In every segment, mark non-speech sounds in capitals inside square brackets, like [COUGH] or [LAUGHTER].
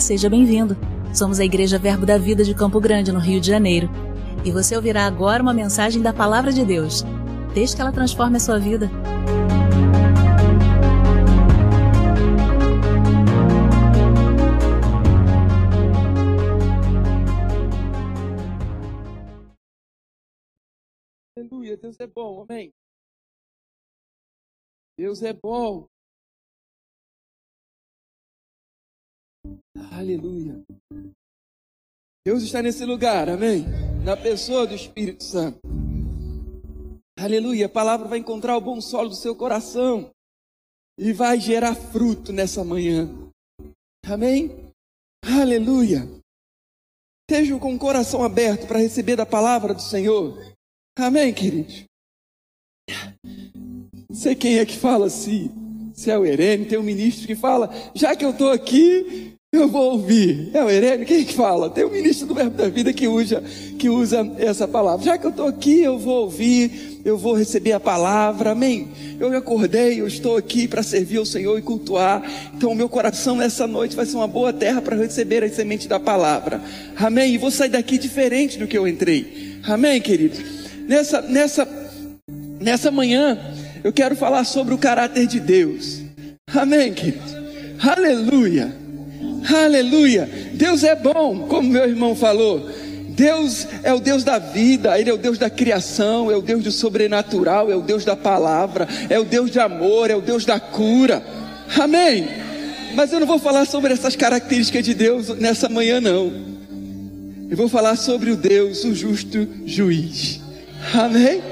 Seja bem-vindo. Somos a Igreja Verbo da Vida de Campo Grande, no Rio de Janeiro. E você ouvirá agora uma mensagem da Palavra de Deus. Desde que ela transforme a sua vida. Aleluia, Deus é bom, amém. Deus é bom. Aleluia. Deus está nesse lugar, amém? Na pessoa do Espírito Santo. Aleluia. A palavra vai encontrar o bom solo do seu coração e vai gerar fruto nessa manhã. Amém? Aleluia. Estejam com o coração aberto para receber da palavra do Senhor. Amém, queridos? Sei quem é que fala assim. Se é o Herene, tem um ministro que fala, já que eu estou aqui, eu vou ouvir. É o Herênio? Quem é que fala? Tem um ministro do Verbo da Vida que usa, que usa essa palavra. Já que eu estou aqui, eu vou ouvir, eu vou receber a palavra. Amém. Eu acordei, eu estou aqui para servir ao Senhor e cultuar. Então, o meu coração nessa noite vai ser uma boa terra para receber a semente da palavra. Amém. E vou sair daqui diferente do que eu entrei. Amém, queridos? Nessa, nessa, nessa manhã, eu quero falar sobre o caráter de Deus. Amém, queridos? Aleluia. Aleluia. Deus é bom, como meu irmão falou. Deus é o Deus da vida, Ele é o Deus da criação, é o Deus do sobrenatural, é o Deus da palavra, é o Deus de amor, é o Deus da cura. Amém. Mas eu não vou falar sobre essas características de Deus nessa manhã, não. Eu vou falar sobre o Deus, o justo juiz. Amém?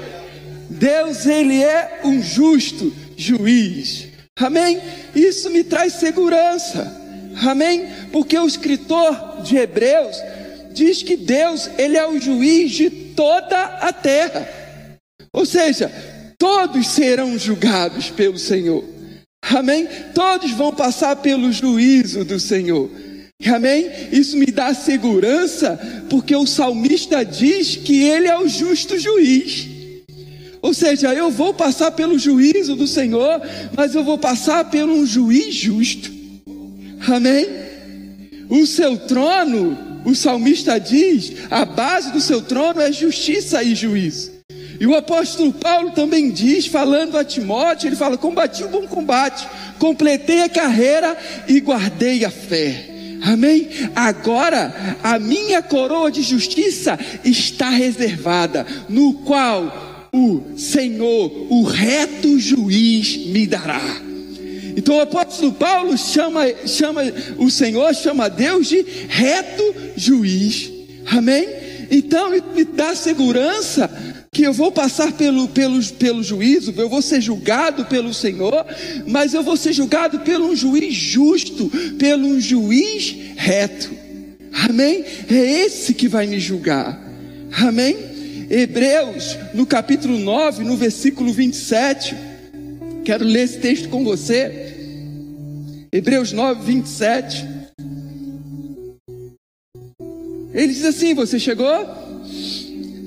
Deus, Ele é um justo juiz. Amém? Isso me traz segurança. Amém? Porque o escritor de Hebreus diz que Deus, ele é o juiz de toda a terra. Ou seja, todos serão julgados pelo Senhor. Amém? Todos vão passar pelo juízo do Senhor. Amém? Isso me dá segurança, porque o salmista diz que ele é o justo juiz. Ou seja, eu vou passar pelo juízo do Senhor, mas eu vou passar por um juiz justo. Amém? O seu trono, o salmista diz, a base do seu trono é justiça e juízo. E o apóstolo Paulo também diz, falando a Timóteo, ele fala: Combati o bom combate, completei a carreira e guardei a fé. Amém? Agora a minha coroa de justiça está reservada, no qual o Senhor, o reto juiz, me dará. Então o apóstolo Paulo chama, chama o Senhor, chama Deus de reto juiz. Amém? Então me dá segurança que eu vou passar pelo, pelo, pelo juízo, eu vou ser julgado pelo Senhor, mas eu vou ser julgado pelo um juiz justo, pelo um juiz reto. Amém? É esse que vai me julgar. Amém? Hebreus, no capítulo 9, no versículo 27. Quero ler esse texto com você. Hebreus 9, 27. Ele diz assim: Você chegou?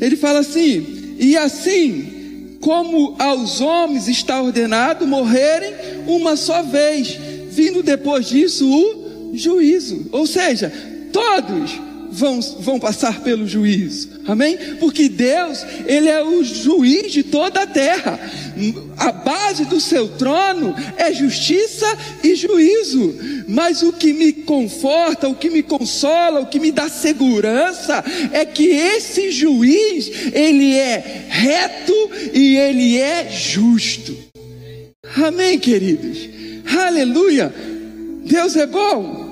Ele fala assim: E assim, como aos homens está ordenado morrerem uma só vez, vindo depois disso o juízo. Ou seja, todos vão, vão passar pelo juízo. Amém? Porque Deus, Ele é o juiz de toda a terra. A base do seu trono é justiça e juízo. Mas o que me conforta, o que me consola, o que me dá segurança é que esse juiz, ele é reto e ele é justo. Amém, queridos? Aleluia! Deus é bom.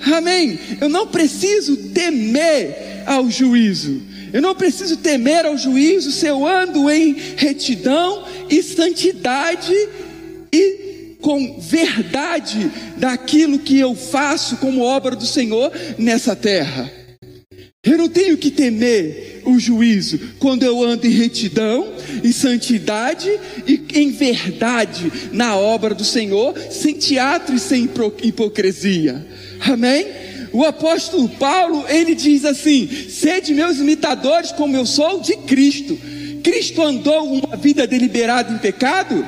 Amém. Eu não preciso temer ao juízo. Eu não preciso temer ao juízo se eu ando em retidão e santidade e com verdade daquilo que eu faço como obra do Senhor nessa terra. Eu não tenho que temer o juízo quando eu ando em retidão e santidade e em verdade na obra do Senhor, sem teatro e sem hipocrisia. Amém? O apóstolo Paulo, ele diz assim: sede meus imitadores, como eu sou de Cristo. Cristo andou uma vida deliberada em pecado?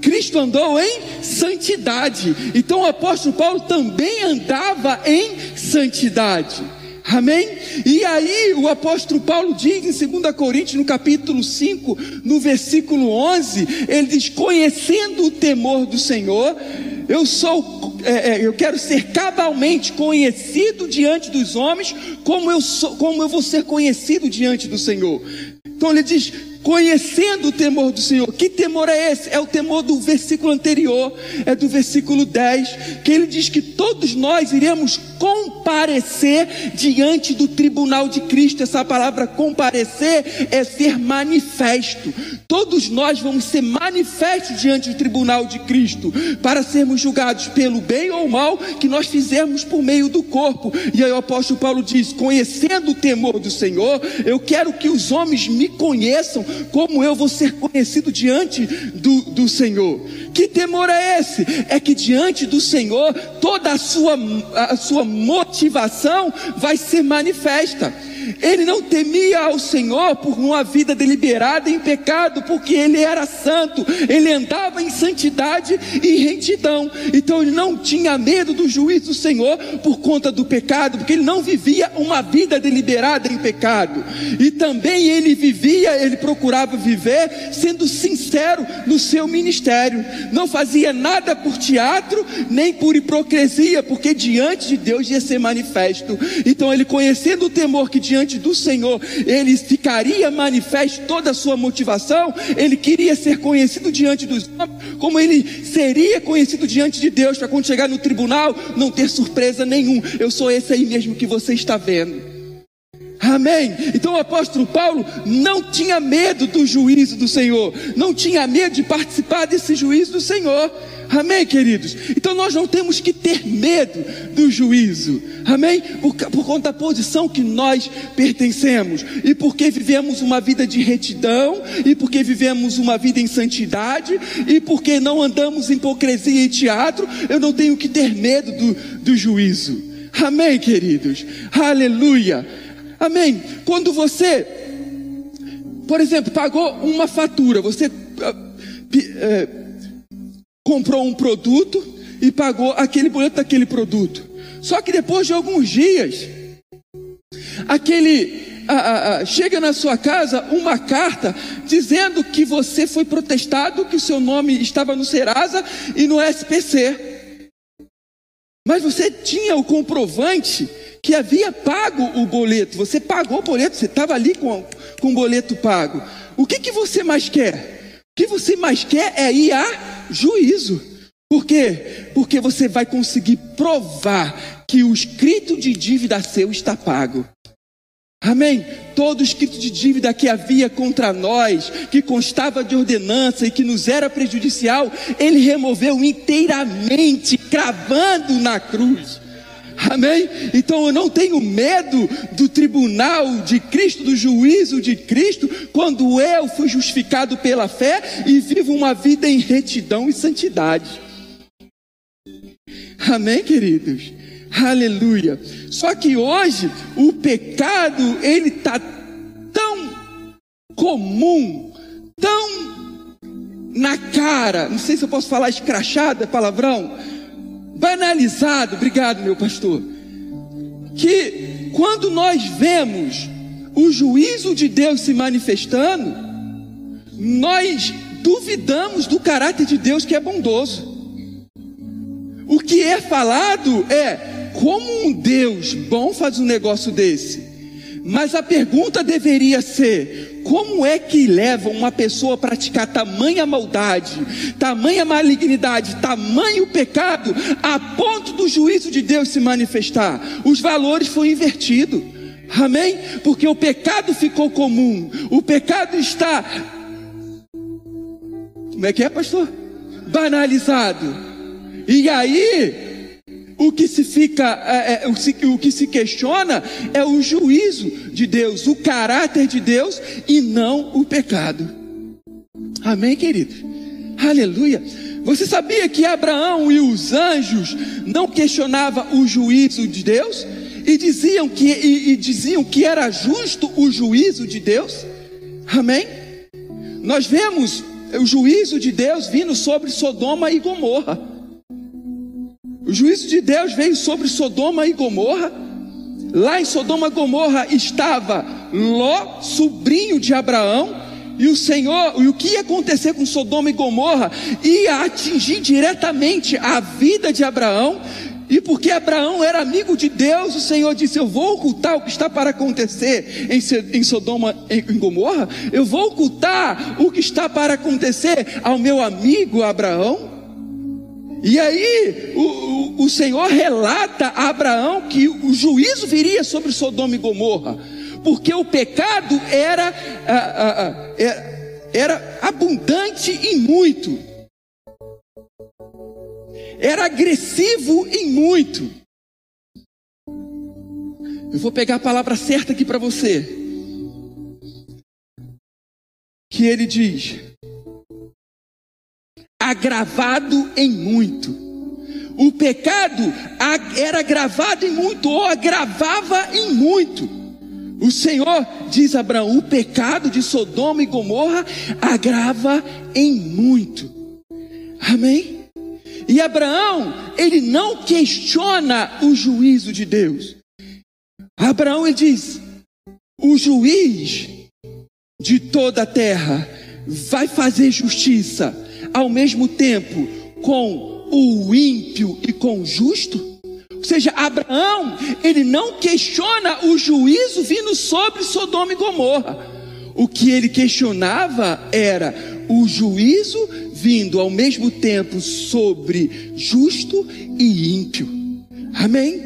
Cristo andou em santidade. Então o apóstolo Paulo também andava em santidade. Amém? E aí o apóstolo Paulo diz em 2 Coríntios, no capítulo 5, no versículo 11, ele diz: conhecendo o temor do Senhor, eu sou, é, é, eu quero ser cabalmente conhecido diante dos homens, como eu sou, como eu vou ser conhecido diante do Senhor. Então ele diz: conhecendo o temor do Senhor. Que temor é esse? É o temor do versículo anterior, é do versículo 10, que ele diz que todos nós iremos comparecer diante do tribunal de Cristo. Essa palavra comparecer é ser manifesto. Todos nós vamos ser manifestos diante do tribunal de Cristo para sermos julgados pelo bem ou mal que nós fizemos por meio do corpo. E aí o apóstolo Paulo diz: conhecendo o temor do Senhor, eu quero que os homens me conheçam como eu vou ser conhecido diante do, do Senhor. Que temor é esse? É que diante do Senhor toda a sua, a sua motivação vai ser manifesta. Ele não temia ao Senhor por uma vida deliberada em pecado, porque ele era santo, ele andava em santidade e retidão. Então ele não tinha medo do juízo do Senhor por conta do pecado, porque ele não vivia uma vida deliberada em pecado. E também ele vivia, ele procurava viver sendo sincero no seu ministério. Não fazia nada por teatro, nem por hipocrisia, porque diante de Deus ia ser manifesto. Então ele conhecendo o temor que diante diante do Senhor, ele ficaria manifesto toda a sua motivação, ele queria ser conhecido diante dos homens, como ele seria conhecido diante de Deus, para quando chegar no tribunal, não ter surpresa nenhum. Eu sou esse aí mesmo que você está vendo. Amém. Então o apóstolo Paulo não tinha medo do juízo do Senhor, não tinha medo de participar desse juízo do Senhor. Amém, queridos? Então nós não temos que ter medo do juízo. Amém? Por, por conta da posição que nós pertencemos. E porque vivemos uma vida de retidão. E porque vivemos uma vida em santidade. E porque não andamos em hipocrisia e teatro. Eu não tenho que ter medo do, do juízo. Amém, queridos? Aleluia. Amém. Quando você, por exemplo, pagou uma fatura, você. Uh, comprou um produto e pagou aquele boleto daquele produto. Só que depois de alguns dias, aquele chega na sua casa uma carta dizendo que você foi protestado, que o seu nome estava no Serasa e no SPC. Mas você tinha o comprovante que havia pago o boleto. Você pagou o boleto, você estava ali com, com o boleto pago. O que, que você mais quer? Que você mais quer é ir a juízo. Por quê? Porque você vai conseguir provar que o escrito de dívida seu está pago. Amém? Todo escrito de dívida que havia contra nós, que constava de ordenança e que nos era prejudicial, ele removeu inteiramente, cravando na cruz. Amém? Então eu não tenho medo do tribunal de Cristo, do juízo de Cristo, quando eu fui justificado pela fé e vivo uma vida em retidão e santidade. Amém, queridos? Aleluia. Só que hoje o pecado ele está tão comum, tão na cara. Não sei se eu posso falar escrachado, é palavrão banalizado, obrigado, meu pastor, que quando nós vemos o juízo de Deus se manifestando, nós duvidamos do caráter de Deus que é bondoso. O que é falado é como um Deus bom faz um negócio desse. Mas a pergunta deveria ser: como é que leva uma pessoa a praticar tamanha maldade, tamanha malignidade, tamanho pecado, a ponto do juízo de Deus se manifestar? Os valores foram invertidos. Amém? Porque o pecado ficou comum. O pecado está. Como é que é, pastor? Banalizado. E aí, o que se fica, é, é, o, que se questiona é o juízo de Deus, o caráter de Deus e não o pecado. Amém, querido? Aleluia. Você sabia que Abraão e os anjos não questionavam o juízo de Deus e diziam que e, e diziam que era justo o juízo de Deus? Amém? Nós vemos o juízo de Deus vindo sobre Sodoma e Gomorra. O juízo de Deus veio sobre Sodoma e Gomorra. Lá em Sodoma e Gomorra estava Ló, sobrinho de Abraão, e o Senhor, e o que ia acontecer com Sodoma e Gomorra ia atingir diretamente a vida de Abraão, e porque Abraão era amigo de Deus, o Senhor disse: Eu vou ocultar o que está para acontecer em Sodoma e Gomorra, eu vou ocultar o que está para acontecer ao meu amigo Abraão. E aí o, o, o Senhor relata a Abraão que o juízo viria sobre Sodoma e Gomorra, porque o pecado era, era, era abundante e muito era agressivo em muito. Eu vou pegar a palavra certa aqui para você. Que ele diz: agravado em muito. O pecado era agravado em muito, ou agravava em muito. O Senhor diz a Abraão: o pecado de Sodoma e Gomorra agrava em muito. Amém? E Abraão, ele não questiona o juízo de Deus. Abraão ele diz: o juiz de toda a terra vai fazer justiça ao mesmo tempo com o ímpio e com o justo? Ou seja, Abraão, ele não questiona o juízo vindo sobre Sodoma e Gomorra. O que ele questionava era o juízo vindo ao mesmo tempo sobre justo e ímpio. Amém?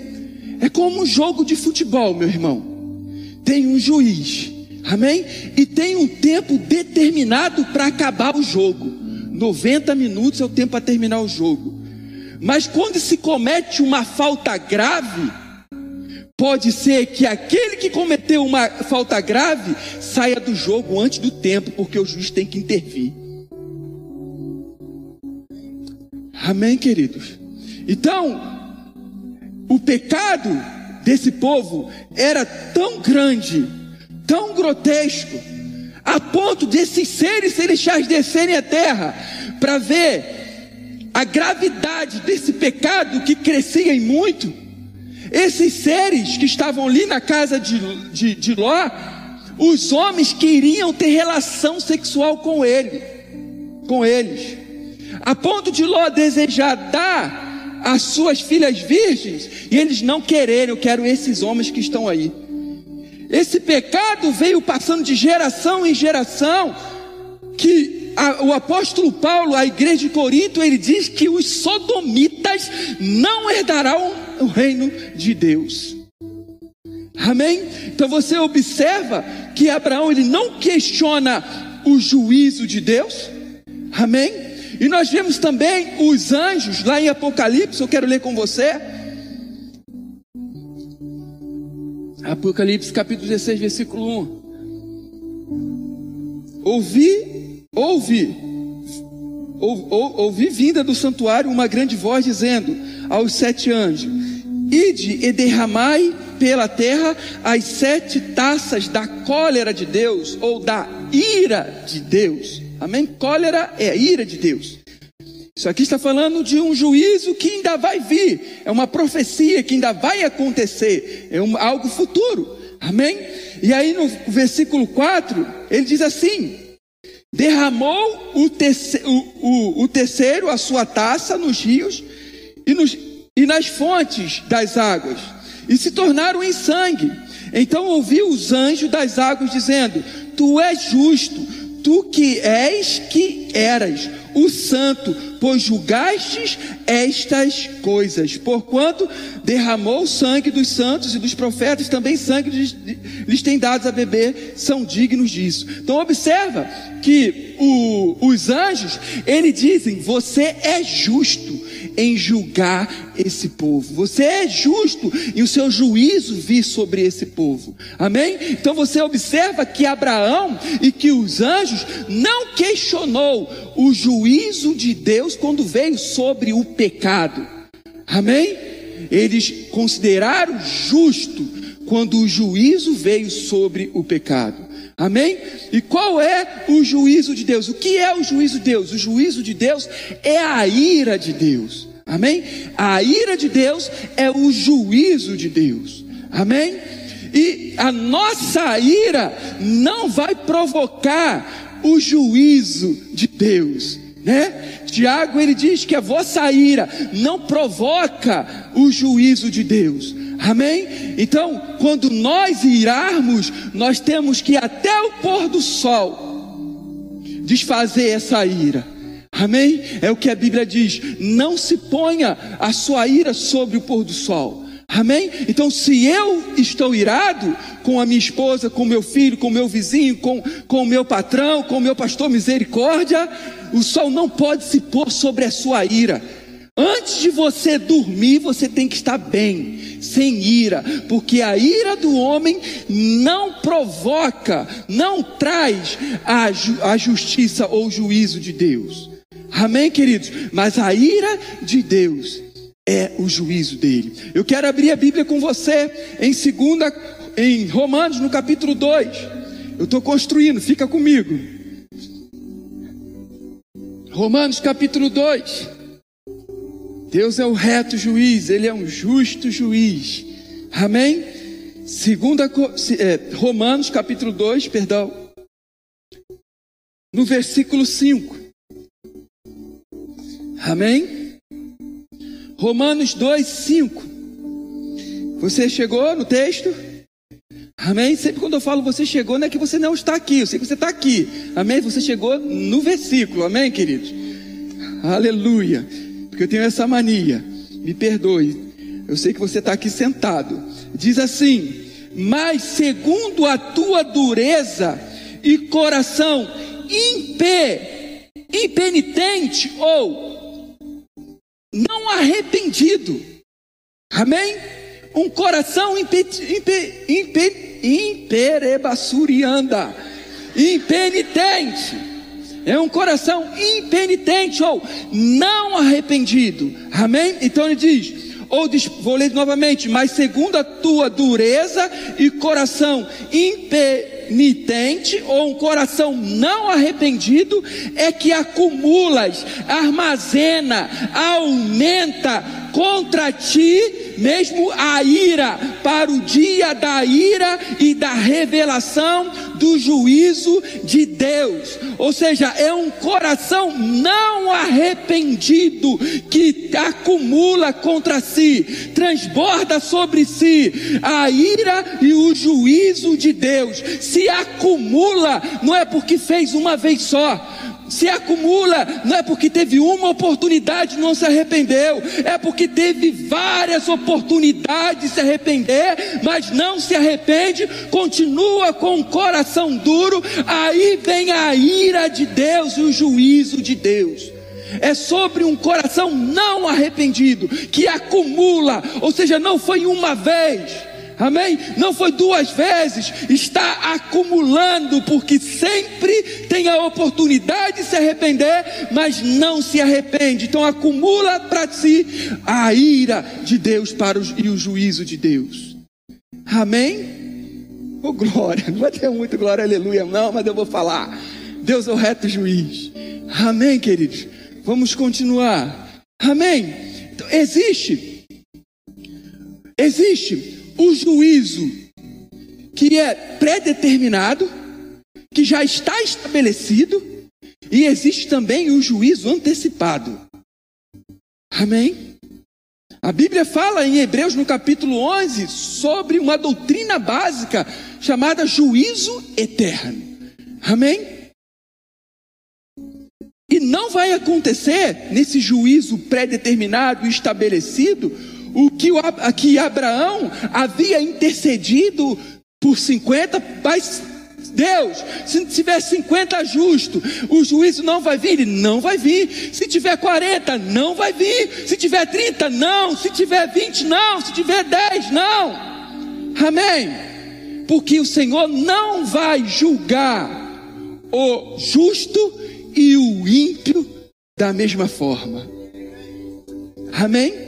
É como um jogo de futebol, meu irmão. Tem um juiz, amém? E tem um tempo determinado para acabar o jogo. 90 minutos é o tempo para terminar o jogo. Mas quando se comete uma falta grave, pode ser que aquele que cometeu uma falta grave saia do jogo antes do tempo, porque o juiz tem que intervir. Amém, queridos? Então, o pecado desse povo era tão grande, tão grotesco, a ponto desses seres celestiais descerem à terra para ver a gravidade desse pecado que crescia em muito. Esses seres que estavam ali na casa de, de, de Ló, os homens queriam ter relação sexual com ele, com eles a ponto de Ló desejar dar as suas filhas virgens e eles não quererem, eu quero esses homens que estão aí. Esse pecado veio passando de geração em geração, que a, o apóstolo Paulo, a igreja de Corinto, ele diz que os sodomitas não herdarão o reino de Deus. Amém? Então você observa que Abraão ele não questiona o juízo de Deus. Amém? E nós vemos também os anjos lá em Apocalipse, eu quero ler com você. Apocalipse capítulo 16, versículo 1. Ouvi, ouvi, ou, ou, ouvi vinda do santuário uma grande voz dizendo aos sete anjos: Ide e derramai pela terra as sete taças da cólera de Deus, ou da ira de Deus. Amém? Cólera é a ira de Deus. Isso aqui está falando de um juízo que ainda vai vir, é uma profecia que ainda vai acontecer, é um, algo futuro. Amém? E aí no versículo 4, ele diz assim: derramou o, terceiro, o, o, o terceiro a sua taça nos rios e, nos, e nas fontes das águas, e se tornaram em sangue. Então ouviu os anjos das águas dizendo: Tu és justo tu que és que eras o santo, pois julgastes estas coisas, porquanto derramou o sangue dos santos e dos profetas, também sangue lhes, lhes tem dados a beber, são dignos disso. Então observa que o, os anjos, eles dizem, você é justo em julgar esse povo. Você é justo e o seu juízo vir sobre esse povo. Amém? Então você observa que Abraão e que os anjos não questionou o juízo de Deus quando veio sobre o pecado. Amém? Eles consideraram justo quando o juízo veio sobre o pecado. Amém? E qual é o juízo de Deus? O que é o juízo de Deus? O juízo de Deus é a ira de Deus. Amém? A ira de Deus é o juízo de Deus. Amém? E a nossa ira não vai provocar o juízo de Deus, né? Tiago ele diz que a vossa ira não provoca o juízo de Deus. Amém? Então, quando nós irarmos, nós temos que até o pôr do sol desfazer essa ira. Amém? É o que a Bíblia diz: não se ponha a sua ira sobre o pôr do sol. Amém? Então, se eu estou irado com a minha esposa, com meu filho, com meu vizinho, com o meu patrão, com o meu pastor misericórdia, o sol não pode se pôr sobre a sua ira. Antes de você dormir, você tem que estar bem, sem ira, porque a ira do homem não provoca, não traz a, a justiça ou juízo de Deus. Amém, queridos? Mas a ira de Deus é o juízo dele. Eu quero abrir a Bíblia com você em segunda, em Romanos, no capítulo 2. Eu estou construindo, fica comigo. Romanos capítulo 2. Deus é o reto juiz, Ele é um justo juiz. Amém? Segunda, é, Romanos capítulo 2, perdão. No versículo 5. Amém? Romanos 2, 5. Você chegou no texto? Amém? Sempre quando eu falo você chegou, não é que você não está aqui, eu sei que você está aqui. Amém? Você chegou no versículo, amém, queridos? Aleluia. Porque eu tenho essa mania. Me perdoe. Eu sei que você está aqui sentado. Diz assim: Mas segundo a tua dureza e coração impe, impenitente ou não arrependido. Amém? Um coração impe, impe, impe, impenitente. É um coração impenitente ou não arrependido. Amém? Então ele diz: ou vou ler novamente, mas segundo a tua dureza e coração impenitente, ou um coração não arrependido, é que acumulas, armazena, aumenta contra ti mesmo a ira, para o dia da ira e da revelação do juízo de Deus. Ou seja, é um coração não arrependido que acumula contra si, transborda sobre si a ira e o juízo de Deus. Se acumula, não é porque fez uma vez só se acumula, não é porque teve uma oportunidade e não se arrependeu, é porque teve várias oportunidades de se arrepender, mas não se arrepende, continua com o coração duro, aí vem a ira de Deus e o juízo de Deus. É sobre um coração não arrependido, que acumula, ou seja, não foi uma vez Amém? Não foi duas vezes, está acumulando, porque sempre tem a oportunidade de se arrepender, mas não se arrepende. Então acumula para si a ira de Deus para o, e o juízo de Deus. Amém? Oh, glória, não vai ter muito glória, aleluia, não, mas eu vou falar. Deus é o reto juiz. Amém, queridos? Vamos continuar. Amém? Então, existe, existe o juízo que é predeterminado, que já está estabelecido, e existe também o juízo antecipado. Amém? A Bíblia fala em Hebreus no capítulo 11 sobre uma doutrina básica chamada juízo eterno. Amém? E não vai acontecer nesse juízo pré-determinado e estabelecido o que, o, que Abraão havia intercedido por 50, mas Deus, se tiver 50 justo, o juízo não vai vir, ele não vai vir. Se tiver 40, não vai vir. Se tiver 30, não. Se tiver 20, não. Se tiver 10, não. Amém. Porque o Senhor não vai julgar o justo e o ímpio da mesma forma. Amém?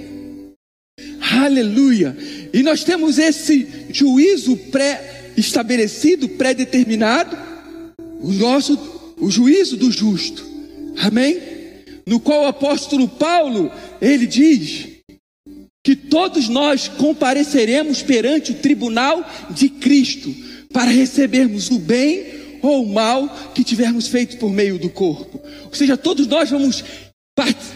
Aleluia. E nós temos esse juízo pré-estabelecido, pré-determinado, o nosso, o juízo do justo. Amém? No qual o apóstolo Paulo, ele diz que todos nós compareceremos perante o tribunal de Cristo para recebermos o bem ou o mal que tivermos feito por meio do corpo. Ou seja, todos nós vamos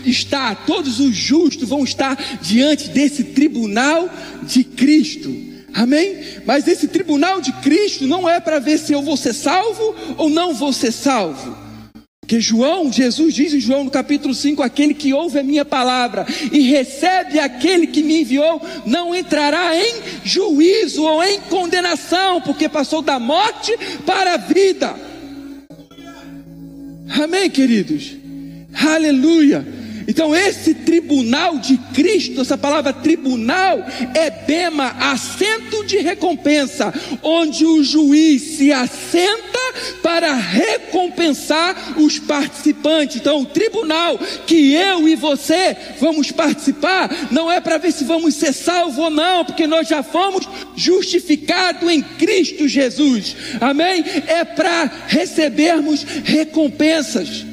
estar, todos os justos vão estar diante desse tribunal de Cristo. Amém? Mas esse tribunal de Cristo não é para ver se eu vou ser salvo ou não vou ser salvo. Que João, Jesus diz em João no capítulo 5: aquele que ouve a minha palavra e recebe aquele que me enviou, não entrará em juízo ou em condenação, porque passou da morte para a vida. Amém, queridos? Aleluia. Então, esse tribunal de Cristo, essa palavra tribunal, é bema, assento de recompensa, onde o juiz se assenta para recompensar os participantes. Então, o tribunal que eu e você vamos participar, não é para ver se vamos ser salvos ou não, porque nós já fomos justificados em Cristo Jesus. Amém? É para recebermos recompensas.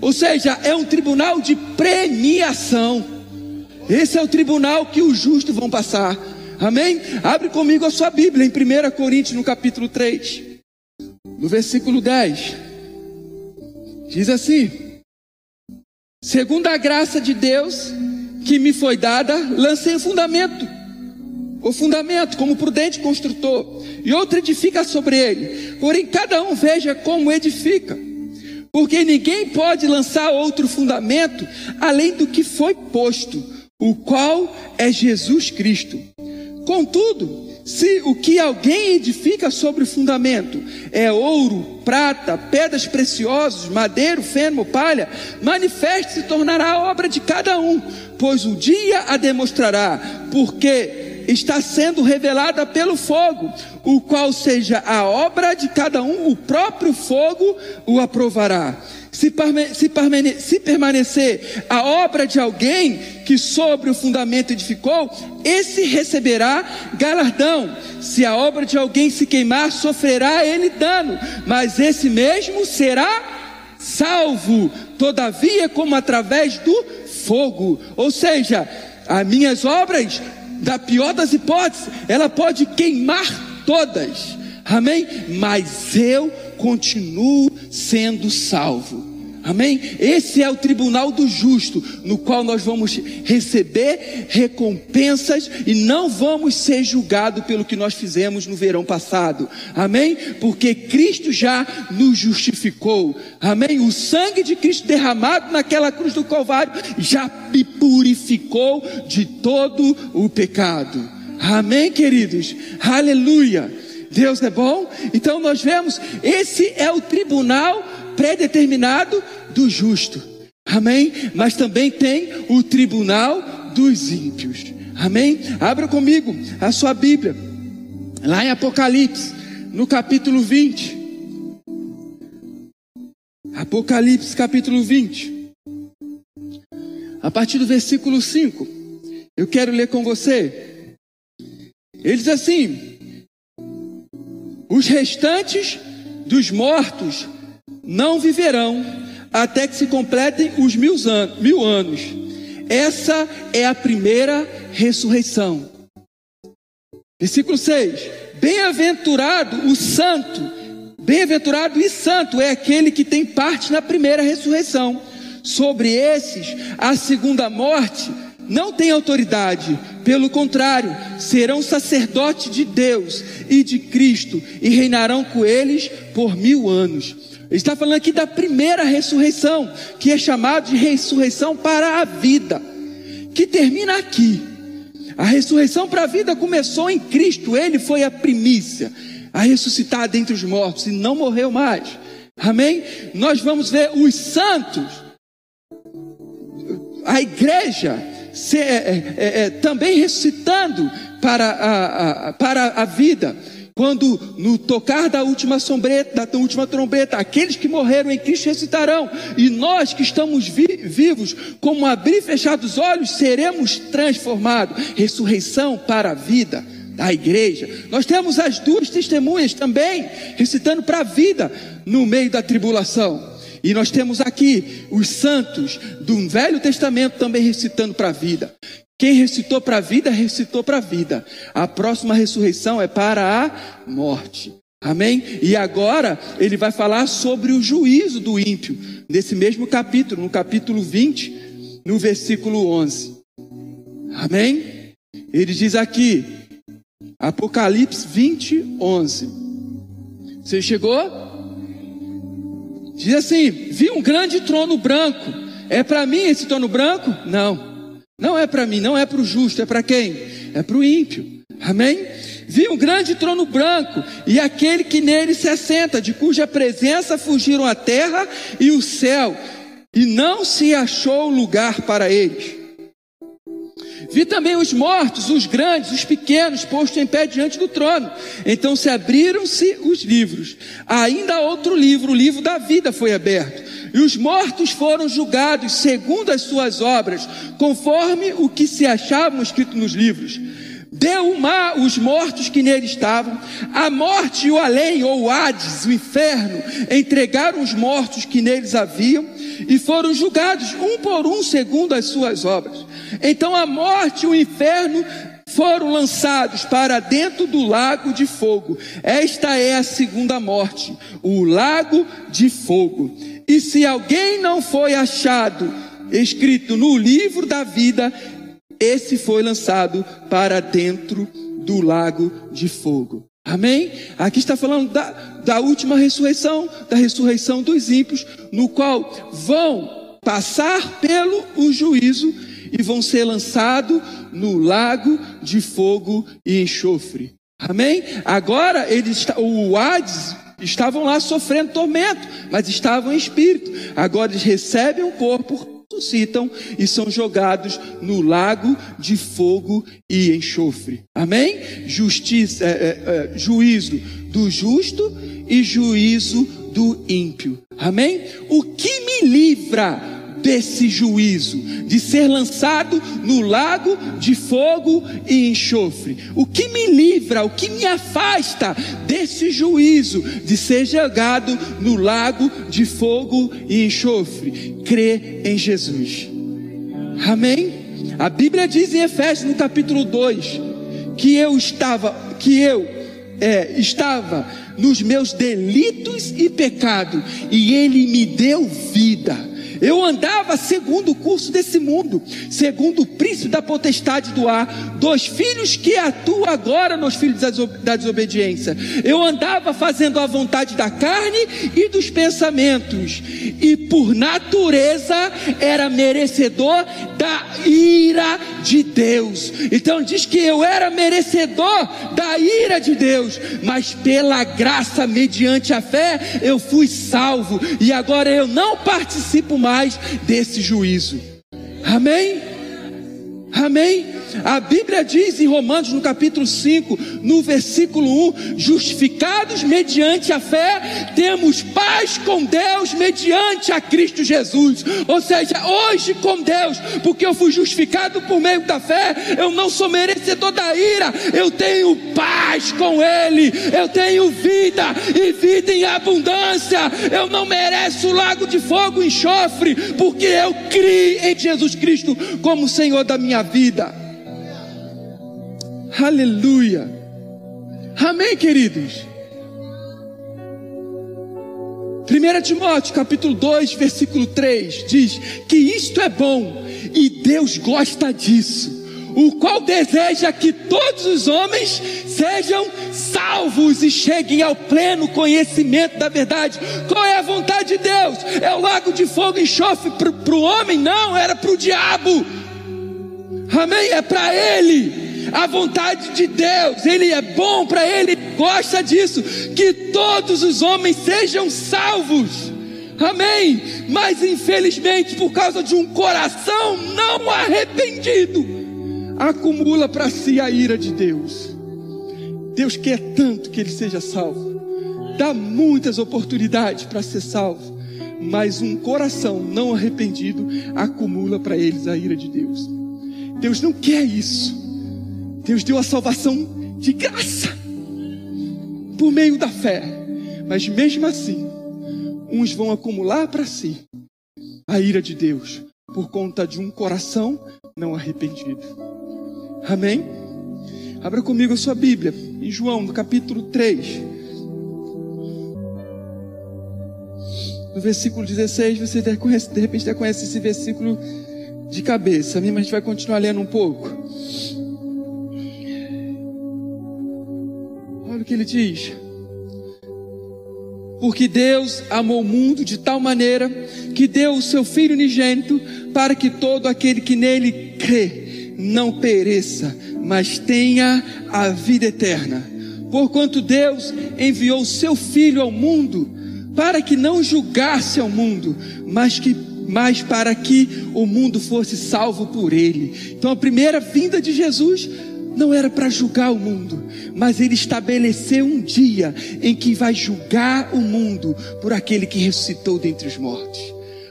Ou seja, é um tribunal de premiação. Esse é o tribunal que os justos vão passar. Amém? Abre comigo a sua Bíblia em 1 Coríntios, no capítulo 3, no versículo 10. Diz assim: Segundo a graça de Deus que me foi dada, lancei o fundamento. O fundamento, como prudente construtor, e outro edifica sobre ele. Porém, cada um veja como edifica porque ninguém pode lançar outro fundamento além do que foi posto, o qual é Jesus Cristo. Contudo, se o que alguém edifica sobre o fundamento é ouro, prata, pedras preciosas, madeiro, feno, palha, manifeste se tornará a obra de cada um, pois o dia a demonstrará, porque está sendo revelada pelo fogo, o qual seja a obra de cada um, o próprio fogo o aprovará. Se, se, se, permanecer a obra de alguém que sobre o fundamento edificou, esse receberá galardão. Se a obra de alguém se queimar, sofrerá ele dano, mas esse mesmo será salvo, todavia, como através do fogo. Ou seja, as minhas obras da pior das hipóteses, ela pode queimar todas, amém? Mas eu continuo sendo salvo. Amém? Esse é o tribunal do justo, no qual nós vamos receber recompensas e não vamos ser julgados pelo que nós fizemos no verão passado. Amém? Porque Cristo já nos justificou. Amém? O sangue de Cristo derramado naquela cruz do Calvário já me purificou de todo o pecado. Amém, queridos? Aleluia. Deus é bom? Então nós vemos, esse é o tribunal predeterminado do justo. Amém? Mas também tem o tribunal dos ímpios. Amém? Abra comigo a sua Bíblia, lá em Apocalipse, no capítulo 20. Apocalipse, capítulo 20. A partir do versículo 5. Eu quero ler com você. Ele diz assim: Os restantes dos mortos não viverão até que se completem os mil, anos, mil anos. Essa é a primeira ressurreição. Versículo 6: Bem-aventurado o santo, bem-aventurado e santo é aquele que tem parte na primeira ressurreição. Sobre esses, a segunda morte não tem autoridade, pelo contrário, serão sacerdotes de Deus e de Cristo e reinarão com eles por mil anos. Está falando aqui da primeira ressurreição, que é chamada de ressurreição para a vida, que termina aqui. A ressurreição para a vida começou em Cristo, ele foi a primícia, a ressuscitar dentre os mortos e não morreu mais. Amém? Nós vamos ver os santos, a igreja se, é, é, é, também ressuscitando para a, a, para a vida. Quando no tocar da última sombreta, da última trombeta, aqueles que morreram em Cristo ressuscitarão, e nós que estamos vi vivos, como abrir e fechar os olhos, seremos transformados. Ressurreição para a vida da igreja. Nós temos as duas testemunhas também, recitando para a vida no meio da tribulação. E nós temos aqui os santos do Velho Testamento também recitando para a vida. Quem recitou para a vida, recitou para a vida. A próxima ressurreição é para a morte. Amém? E agora ele vai falar sobre o juízo do ímpio, nesse mesmo capítulo, no capítulo 20, no versículo 11. Amém? Ele diz aqui, Apocalipse 20, 11. Você chegou? Diz assim: Vi um grande trono branco. É para mim esse trono branco? Não. Não é para mim, não é para o justo, é para quem? É para o ímpio. Amém? Vi um grande trono branco e aquele que nele se assenta, de cuja presença fugiram a terra e o céu, e não se achou lugar para eles. Vi também os mortos, os grandes, os pequenos, postos em pé diante do trono. Então se abriram-se os livros. Ainda outro livro, o livro da vida, foi aberto. E os mortos foram julgados segundo as suas obras, conforme o que se achavam escrito nos livros. Deu o mar os mortos que nele estavam, a morte e o além, ou o Hades, o inferno, entregaram os mortos que neles haviam e foram julgados um por um segundo as suas obras. Então a morte e o inferno foram lançados para dentro do lago de fogo. Esta é a segunda morte, o lago de fogo. E se alguém não foi achado escrito no livro da vida, esse foi lançado para dentro do lago de fogo. Amém? Aqui está falando da, da última ressurreição, da ressurreição dos ímpios, no qual vão passar pelo o juízo e vão ser lançados no lago de fogo e enxofre. Amém? Agora eles, o Hades estavam lá sofrendo tormento, mas estavam em espírito. Agora eles recebem o corpo, ressuscitam e são jogados no lago de fogo e enxofre. Amém? Justiça, é, é, é, juízo do justo e juízo do ímpio. Amém? O que me livra desse juízo, de ser lançado no lago de fogo e enxofre. O que me livra, o que me afasta desse juízo, de ser jogado no lago de fogo e enxofre? Crer em Jesus. Amém? A Bíblia diz em Efésios no capítulo 2 que eu estava, que eu é, estava nos meus delitos e pecado, e Ele me deu vida eu andava segundo o curso desse mundo, segundo o príncipe da potestade do ar, dos filhos que atuam agora nos filhos da desobediência. Eu andava fazendo a vontade da carne e dos pensamentos, e por natureza era merecedor da ira de Deus. Então diz que eu era merecedor da ira de Deus, mas pela graça, mediante a fé, eu fui salvo, e agora eu não participo mais mais desse juízo. Amém? Amém? A Bíblia diz em Romanos, no capítulo 5, no versículo 1: justificados mediante a fé, temos paz com Deus mediante a Cristo Jesus. Ou seja, hoje com Deus, porque eu fui justificado por meio da fé, eu não sou merecedor da ira, eu tenho paz com Ele, eu tenho vida e vida em abundância. Eu não mereço o lago de fogo e enxofre, porque eu criei em Jesus Cristo como Senhor da minha vida. Aleluia. Amém, queridos? 1 Timóteo capítulo 2, versículo 3 diz que isto é bom e Deus gosta disso, o qual deseja que todos os homens sejam salvos e cheguem ao pleno conhecimento da verdade. Qual é a vontade de Deus? É o lago de fogo e enxofre para o homem? Não, era para o diabo. Amém? É para ele a vontade de Deus, Ele é bom para Ele, gosta disso, que todos os homens sejam salvos. Amém. Mas infelizmente, por causa de um coração não arrependido, acumula para si a ira de Deus. Deus quer tanto que ele seja salvo. Dá muitas oportunidades para ser salvo. Mas um coração não arrependido acumula para eles a ira de Deus. Deus não quer isso. Deus deu a salvação de graça por meio da fé. Mas mesmo assim, uns vão acumular para si a ira de Deus por conta de um coração não arrependido. Amém? Abra comigo a sua Bíblia, em João, no capítulo 3. No versículo 16, você de repente já conhece esse versículo de cabeça. Mas a gente vai continuar lendo um pouco. Olha o que ele diz. Porque Deus amou o mundo de tal maneira que deu o seu Filho unigênito para que todo aquele que nele crê não pereça, mas tenha a vida eterna. Porquanto Deus enviou o seu Filho ao mundo para que não julgasse ao mundo, mas que mas para que o mundo fosse salvo por ele. Então a primeira vinda de Jesus não era para julgar o mundo, mas ele estabeleceu um dia em que vai julgar o mundo por aquele que ressuscitou dentre os mortos.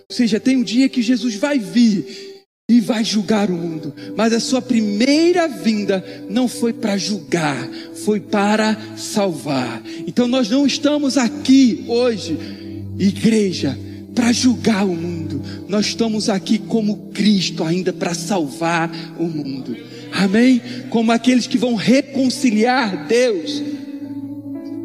Ou seja, tem um dia que Jesus vai vir e vai julgar o mundo, mas a sua primeira vinda não foi para julgar, foi para salvar. Então nós não estamos aqui hoje, igreja, para julgar o mundo, nós estamos aqui como Cristo ainda para salvar o mundo. Amém? Como aqueles que vão reconciliar Deus,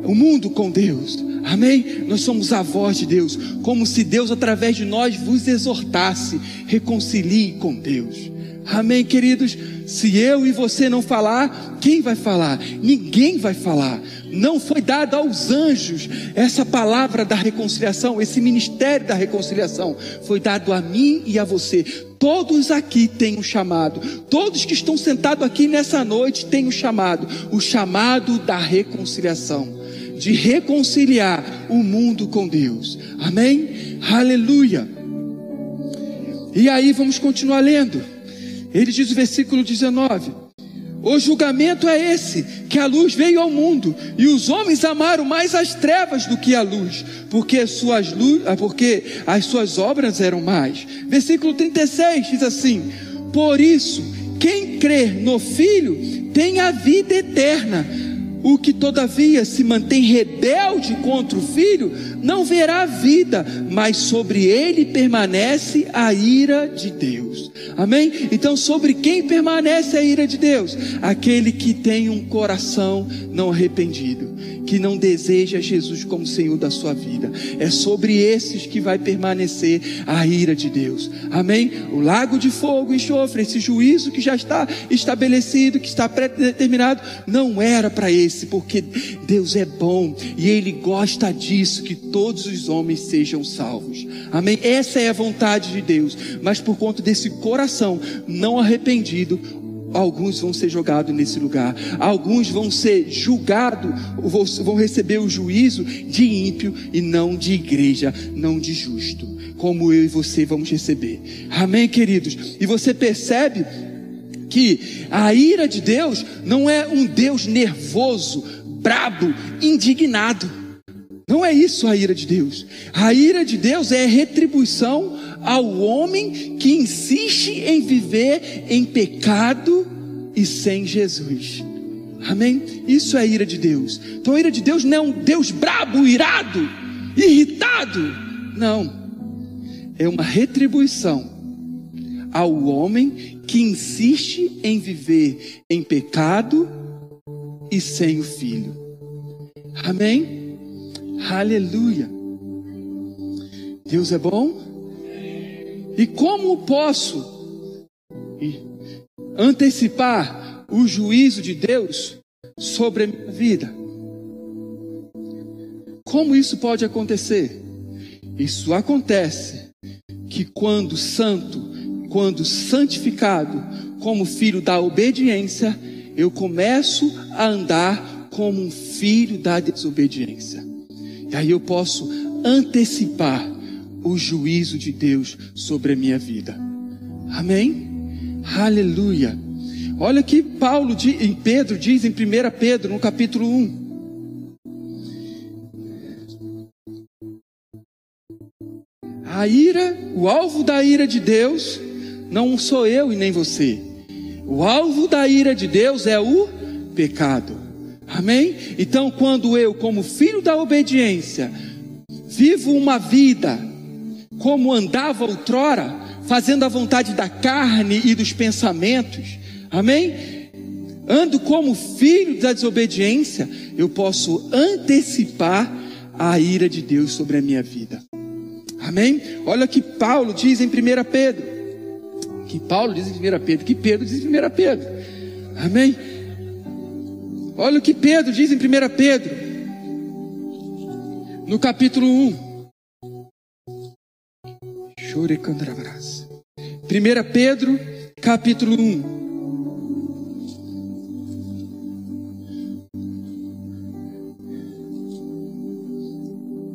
o mundo com Deus. Amém? Nós somos a voz de Deus, como se Deus através de nós vos exortasse, reconcilie com Deus. Amém, queridos? Se eu e você não falar, quem vai falar? Ninguém vai falar. Não foi dado aos anjos essa palavra da reconciliação, esse ministério da reconciliação. Foi dado a mim e a você. Todos aqui têm um chamado. Todos que estão sentados aqui nessa noite têm um chamado. O chamado da reconciliação. De reconciliar o mundo com Deus. Amém? Aleluia. E aí vamos continuar lendo. Ele diz o versículo 19: O julgamento é esse, que a luz veio ao mundo, e os homens amaram mais as trevas do que a luz, porque, suas luz, ah, porque as suas obras eram mais. Versículo 36 diz assim: Por isso, quem crer no Filho tem a vida eterna. O que todavia se mantém rebelde contra o filho, não verá vida, mas sobre ele permanece a ira de Deus. Amém? Então, sobre quem permanece a ira de Deus? Aquele que tem um coração não arrependido, que não deseja Jesus como Senhor da sua vida. É sobre esses que vai permanecer a ira de Deus. Amém? O lago de fogo e enxofre, esse juízo que já está estabelecido, que está pré-determinado, não era para esse, porque Deus é bom e Ele gosta disso, que todos os homens sejam salvos. Amém? Essa é a vontade de Deus, mas por conta desse coração não arrependido, alguns vão ser jogados nesse lugar, alguns vão ser julgados, vão receber o juízo de ímpio e não de igreja, não de justo, como eu e você vamos receber. Amém, queridos? E você percebe que a ira de Deus não é um Deus nervoso, brabo, indignado. Não é isso a ira de Deus. A ira de Deus é retribuição ao homem que insiste em viver em pecado e sem Jesus. Amém? Isso é ira de Deus. Então a ira de Deus não é um Deus brabo, irado, irritado. Não. É uma retribuição ao homem que insiste em viver em pecado e sem o filho. Amém? Aleluia. Deus é bom? E como posso antecipar o juízo de Deus sobre a minha vida? Como isso pode acontecer? Isso acontece que quando santo quando santificado como filho da obediência, eu começo a andar como um filho da desobediência. E aí eu posso antecipar o juízo de Deus sobre a minha vida. Amém? Aleluia. Olha que Paulo em Pedro diz em 1 Pedro, no capítulo 1. A ira, o alvo da ira de Deus, não sou eu e nem você. O alvo da ira de Deus é o pecado. Amém? Então, quando eu, como filho da obediência, vivo uma vida como andava outrora, fazendo a vontade da carne e dos pensamentos, amém? Ando como filho da desobediência, eu posso antecipar a ira de Deus sobre a minha vida. Amém? Olha que Paulo diz em 1 Pedro. Que Paulo diz em 1 Pedro, que Pedro diz em 1 Pedro. Amém? Olha o que Pedro diz em 1 Pedro, no capítulo 1. 1 Pedro, capítulo 1.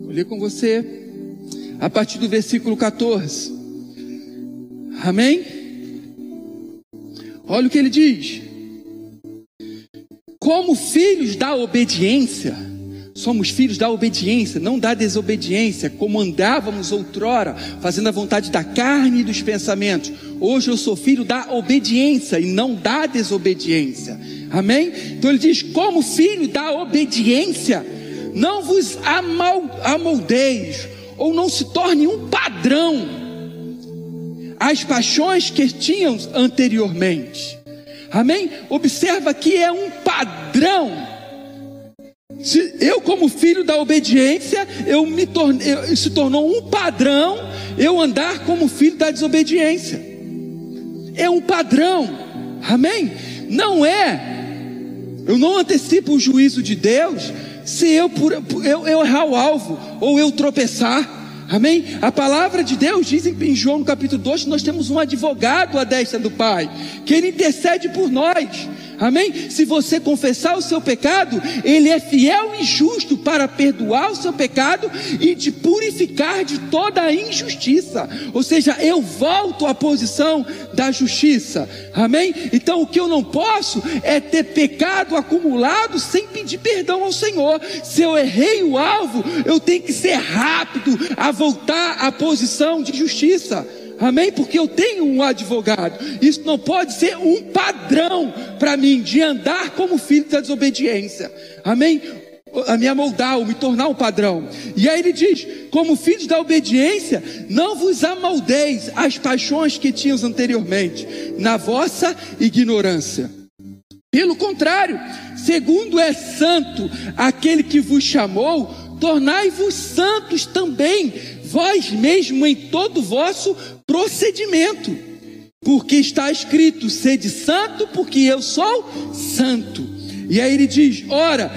Vou ler com você a partir do versículo 14. Amém? Olha o que ele diz. Como filhos da obediência, somos filhos da obediência, não da desobediência, como andávamos outrora, fazendo a vontade da carne e dos pensamentos. Hoje eu sou filho da obediência e não da desobediência. Amém? Então ele diz: como filho da obediência, não vos amoldeis ou não se torne um padrão as paixões que tinham anteriormente. Amém? Observa que é um padrão. Se eu, como filho da obediência, eu me tornei, se tornou um padrão eu andar como filho da desobediência. É um padrão. Amém? Não é. Eu não antecipo o juízo de Deus se eu, eu, eu errar o alvo ou eu tropeçar. Amém? A palavra de Deus diz em João no capítulo 2 que nós temos um advogado à destra do Pai, que ele intercede por nós. Amém? Se você confessar o seu pecado, Ele é fiel e justo para perdoar o seu pecado e te purificar de toda a injustiça. Ou seja, eu volto à posição da justiça. Amém? Então o que eu não posso é ter pecado acumulado sem pedir perdão ao Senhor. Se eu errei o alvo, eu tenho que ser rápido a voltar à posição de justiça. Amém? Porque eu tenho um advogado. Isso não pode ser um padrão para mim de andar como filho da desobediência. Amém? A me amoldar, ou me tornar um padrão. E aí ele diz: como filhos da obediência, não vos amoldeis as paixões que tínhamos anteriormente, na vossa ignorância. Pelo contrário, segundo é santo aquele que vos chamou, tornai-vos santos também, vós mesmo em todo vosso procedimento, porque está escrito: sede santo, porque eu sou santo. E aí ele diz: ora,